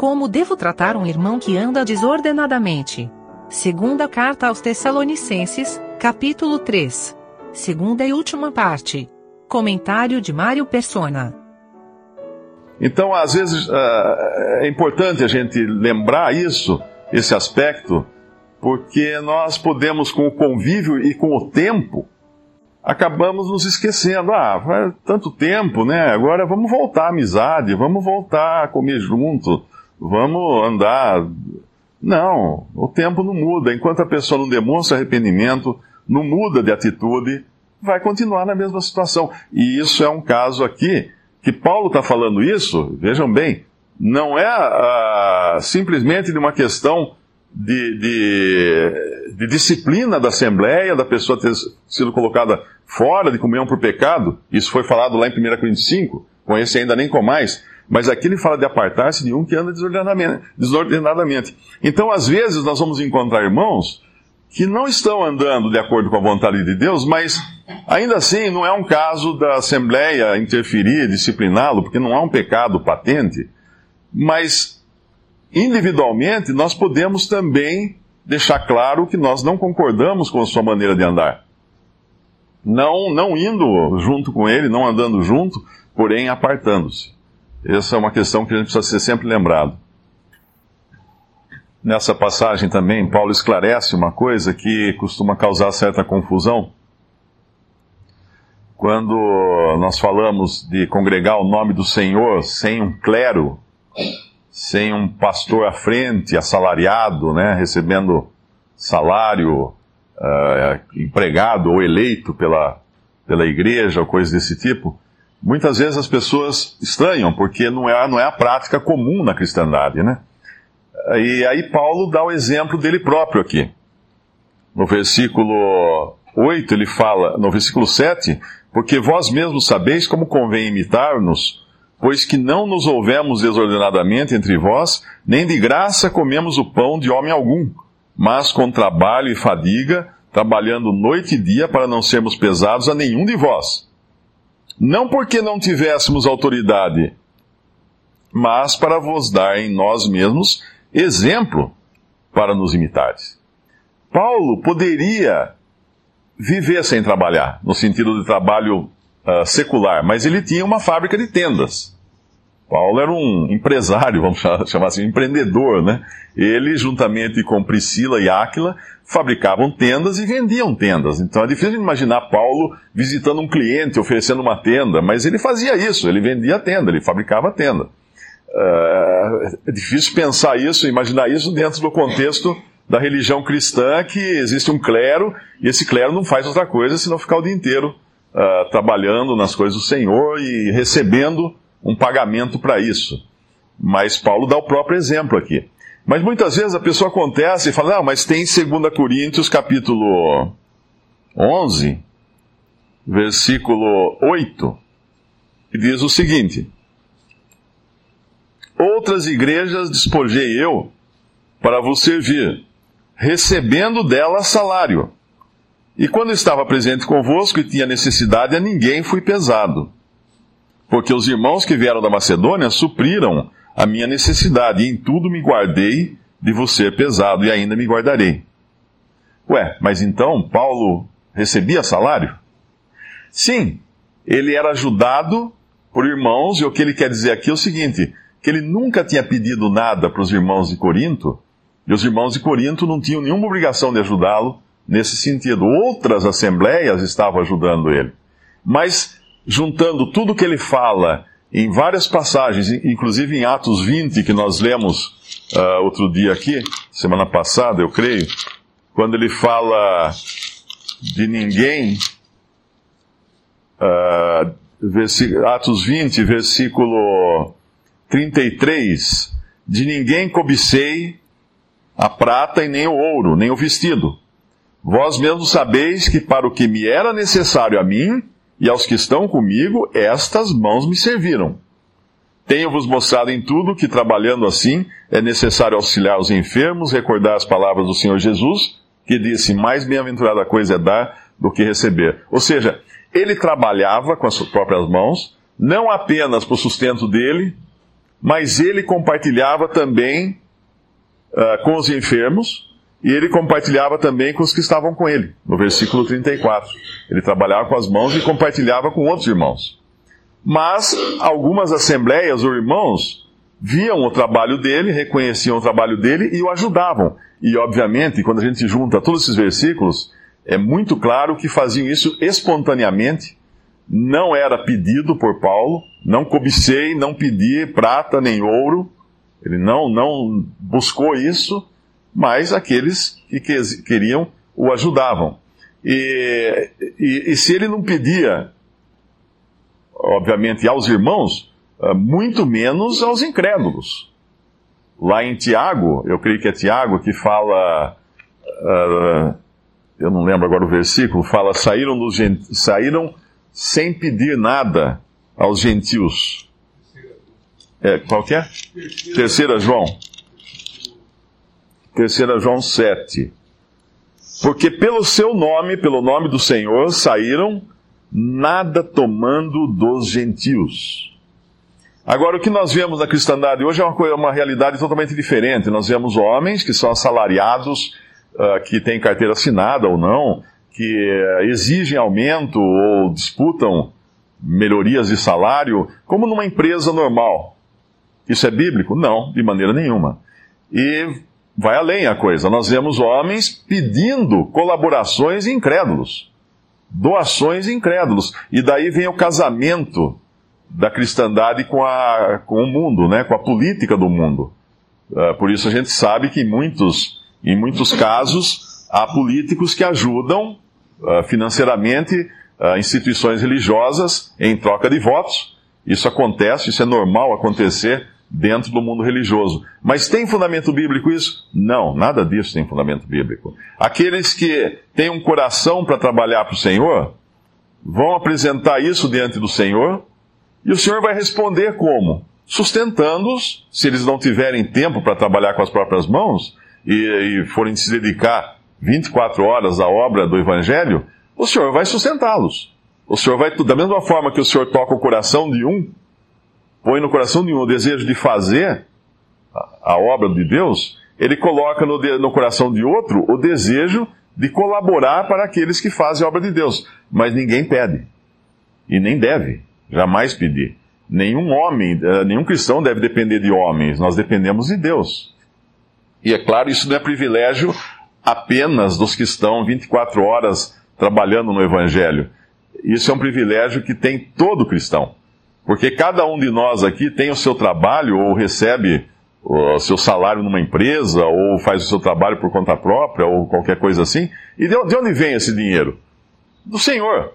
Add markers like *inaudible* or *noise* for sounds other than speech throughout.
Como devo tratar um irmão que anda desordenadamente? Segunda carta aos Tessalonicenses, capítulo 3. Segunda e última parte. Comentário de Mário Persona. Então, às vezes, é importante a gente lembrar isso, esse aspecto, porque nós podemos, com o convívio e com o tempo, acabamos nos esquecendo. Ah, faz tanto tempo, né? Agora vamos voltar à amizade, vamos voltar a comer junto, vamos andar. Não, o tempo não muda. Enquanto a pessoa não demonstra arrependimento, não muda de atitude, vai continuar na mesma situação. E isso é um caso aqui, que Paulo está falando isso, vejam bem, não é ah, simplesmente de uma questão de, de, de, disciplina da Assembleia, da pessoa ter sido colocada fora de comunhão por pecado, isso foi falado lá em 1 Coríntios 5, com esse ainda nem com mais, mas aqui ele fala de apartar-se de um que anda desordenadamente. Então, às vezes, nós vamos encontrar irmãos que não estão andando de acordo com a vontade de Deus, mas ainda assim não é um caso da Assembleia interferir, discipliná-lo, porque não há um pecado patente, mas individualmente, nós podemos também deixar claro que nós não concordamos com a sua maneira de andar. Não, não indo junto com ele, não andando junto, porém apartando-se. Essa é uma questão que a gente precisa ser sempre lembrado. Nessa passagem também, Paulo esclarece uma coisa que costuma causar certa confusão. Quando nós falamos de congregar o nome do Senhor sem um clero, sem um pastor à frente, assalariado, né, recebendo salário, uh, empregado ou eleito pela, pela igreja ou coisa desse tipo, muitas vezes as pessoas estranham, porque não é, não é a prática comum na cristandade, né? E aí Paulo dá o exemplo dele próprio aqui. No versículo 8 ele fala, no versículo 7, porque vós mesmos sabeis como convém imitar-nos pois que não nos houvemos desordenadamente entre vós, nem de graça comemos o pão de homem algum, mas com trabalho e fadiga, trabalhando noite e dia para não sermos pesados a nenhum de vós. Não porque não tivéssemos autoridade, mas para vos dar em nós mesmos exemplo para nos imitares. Paulo poderia viver sem trabalhar, no sentido de trabalho uh, secular, mas ele tinha uma fábrica de tendas. Paulo era um empresário, vamos *laughs* chamar assim, empreendedor, né? Ele, juntamente com Priscila e Áquila, fabricavam tendas e vendiam tendas. Então é difícil imaginar Paulo visitando um cliente, oferecendo uma tenda, mas ele fazia isso, ele vendia tenda, ele fabricava tenda. Uh, é difícil pensar isso, imaginar isso dentro do contexto da religião cristã, que existe um clero, e esse clero não faz outra coisa senão ficar o dia inteiro uh, trabalhando nas coisas do Senhor e recebendo um pagamento para isso. Mas Paulo dá o próprio exemplo aqui. Mas muitas vezes a pessoa acontece e fala, não, mas tem 2 Coríntios capítulo 11, versículo 8, que diz o seguinte: Outras igrejas despojei eu para vos servir, recebendo delas salário. E quando estava presente convosco e tinha necessidade, a ninguém fui pesado. Porque os irmãos que vieram da Macedônia supriram a minha necessidade, e em tudo me guardei de ser pesado, e ainda me guardarei. Ué, mas então Paulo recebia salário? Sim, ele era ajudado por irmãos, e o que ele quer dizer aqui é o seguinte: que ele nunca tinha pedido nada para os irmãos de Corinto, e os irmãos de Corinto não tinham nenhuma obrigação de ajudá-lo, nesse sentido. Outras assembleias estavam ajudando ele. Mas, juntando tudo que ele fala em várias passagens, inclusive em Atos 20, que nós lemos uh, outro dia aqui, semana passada, eu creio, quando ele fala de ninguém, uh, Atos 20, versículo 33, de ninguém cobicei a prata e nem o ouro, nem o vestido. Vós mesmos sabeis que para o que me era necessário a mim e aos que estão comigo, estas mãos me serviram. Tenho-vos mostrado em tudo que, trabalhando assim, é necessário auxiliar os enfermos, recordar as palavras do Senhor Jesus, que disse: Mais bem-aventurada coisa é dar do que receber. Ou seja, ele trabalhava com as suas próprias mãos, não apenas para o sustento dele, mas ele compartilhava também uh, com os enfermos e ele compartilhava também com os que estavam com ele, no versículo 34. Ele trabalhava com as mãos e compartilhava com outros irmãos. Mas algumas assembleias ou irmãos viam o trabalho dele, reconheciam o trabalho dele e o ajudavam. E, obviamente, quando a gente junta todos esses versículos, é muito claro que faziam isso espontaneamente, não era pedido por Paulo, não cobicei, não pedi prata nem ouro, ele não, não buscou isso, mas aqueles que queriam o ajudavam. E, e, e se ele não pedia, obviamente, aos irmãos, ah, muito menos aos incrédulos. Lá em Tiago, eu creio que é Tiago que fala, uh, eu não lembro agora o versículo, fala: saíram, dos, saíram sem pedir nada aos gentios. É, qual que é? Terceira João. Terceira João 7. Porque pelo seu nome, pelo nome do Senhor, saíram nada tomando dos gentios. Agora, o que nós vemos na cristandade hoje é uma, coisa, uma realidade totalmente diferente. Nós vemos homens que são assalariados, uh, que têm carteira assinada ou não, que uh, exigem aumento ou disputam melhorias de salário, como numa empresa normal. Isso é bíblico? Não, de maneira nenhuma. E vai além a coisa. Nós vemos homens pedindo colaborações incrédulos, doações incrédulos. E daí vem o casamento da cristandade com, a, com o mundo, né, com a política do mundo. Uh, por isso a gente sabe que em muitos, em muitos casos há políticos que ajudam uh, financeiramente uh, instituições religiosas em troca de votos. Isso acontece, isso é normal acontecer dentro do mundo religioso. Mas tem fundamento bíblico isso? Não, nada disso tem fundamento bíblico. Aqueles que têm um coração para trabalhar para o Senhor vão apresentar isso diante do Senhor e o Senhor vai responder como? Sustentando-os, se eles não tiverem tempo para trabalhar com as próprias mãos e, e forem se dedicar 24 horas à obra do Evangelho, o Senhor vai sustentá-los. O Senhor vai, da mesma forma que o Senhor toca o coração de um, põe no coração de um o desejo de fazer a, a obra de Deus, ele coloca no, no coração de outro o desejo de colaborar para aqueles que fazem a obra de Deus. Mas ninguém pede. E nem deve. Jamais pedir. Nenhum homem, eh, nenhum cristão deve depender de homens, nós dependemos de Deus. E é claro, isso não é privilégio apenas dos que estão 24 horas trabalhando no Evangelho. Isso é um privilégio que tem todo cristão. Porque cada um de nós aqui tem o seu trabalho ou recebe o seu salário numa empresa ou faz o seu trabalho por conta própria ou qualquer coisa assim. E de onde vem esse dinheiro? Do Senhor.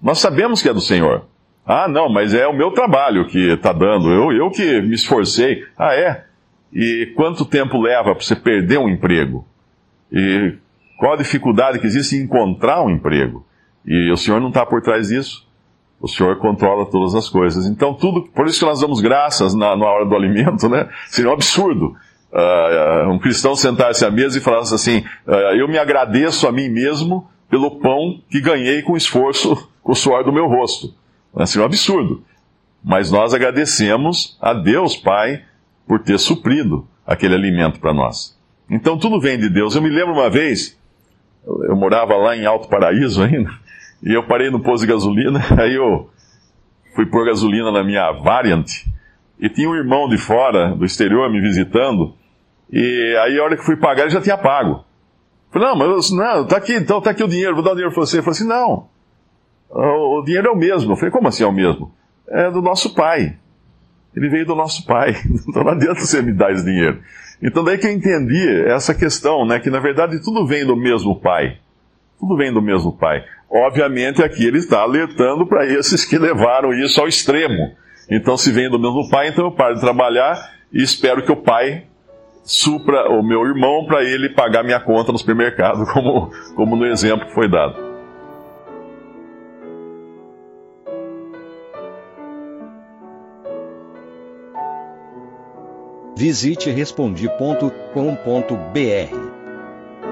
Nós sabemos que é do Senhor. Ah, não, mas é o meu trabalho que está dando, eu, eu que me esforcei. Ah, é? E quanto tempo leva para você perder um emprego? E qual a dificuldade que existe em encontrar um emprego? E o Senhor não está por trás disso. O Senhor controla todas as coisas. Então, tudo, por isso que nós damos graças na, na hora do alimento, né? Seria um absurdo. Uh, um cristão sentar-se à mesa e falar assim: uh, Eu me agradeço a mim mesmo pelo pão que ganhei com esforço, *laughs* com o suor do meu rosto. É um absurdo. Mas nós agradecemos a Deus Pai por ter suprido aquele alimento para nós. Então tudo vem de Deus. Eu me lembro uma vez, eu morava lá em Alto Paraíso *laughs* ainda, e eu parei no posto de gasolina, *laughs* aí eu fui pôr gasolina na minha Variant, e tinha um irmão de fora, do exterior, me visitando, e aí a hora que fui pagar ele já tinha pago. Falei, não, mas não, tá aqui, então tá aqui o dinheiro, vou dar o dinheiro para você. Ele falou assim, não, o dinheiro é o mesmo. Eu falei, como assim é o mesmo? É do nosso pai. Ele veio do nosso pai. *laughs* Então não adianta você me dar esse dinheiro. Então daí que eu entendi essa questão, né? Que na verdade tudo vem do mesmo pai. Tudo vem do mesmo pai. Obviamente aqui ele está alertando para esses que levaram isso ao extremo. Então se vem do mesmo pai, então eu paro de trabalhar e espero que o pai supra o meu irmão para ele pagar minha conta no supermercado, *laughs* como, como no exemplo que foi dado. Visite respondi.com.br.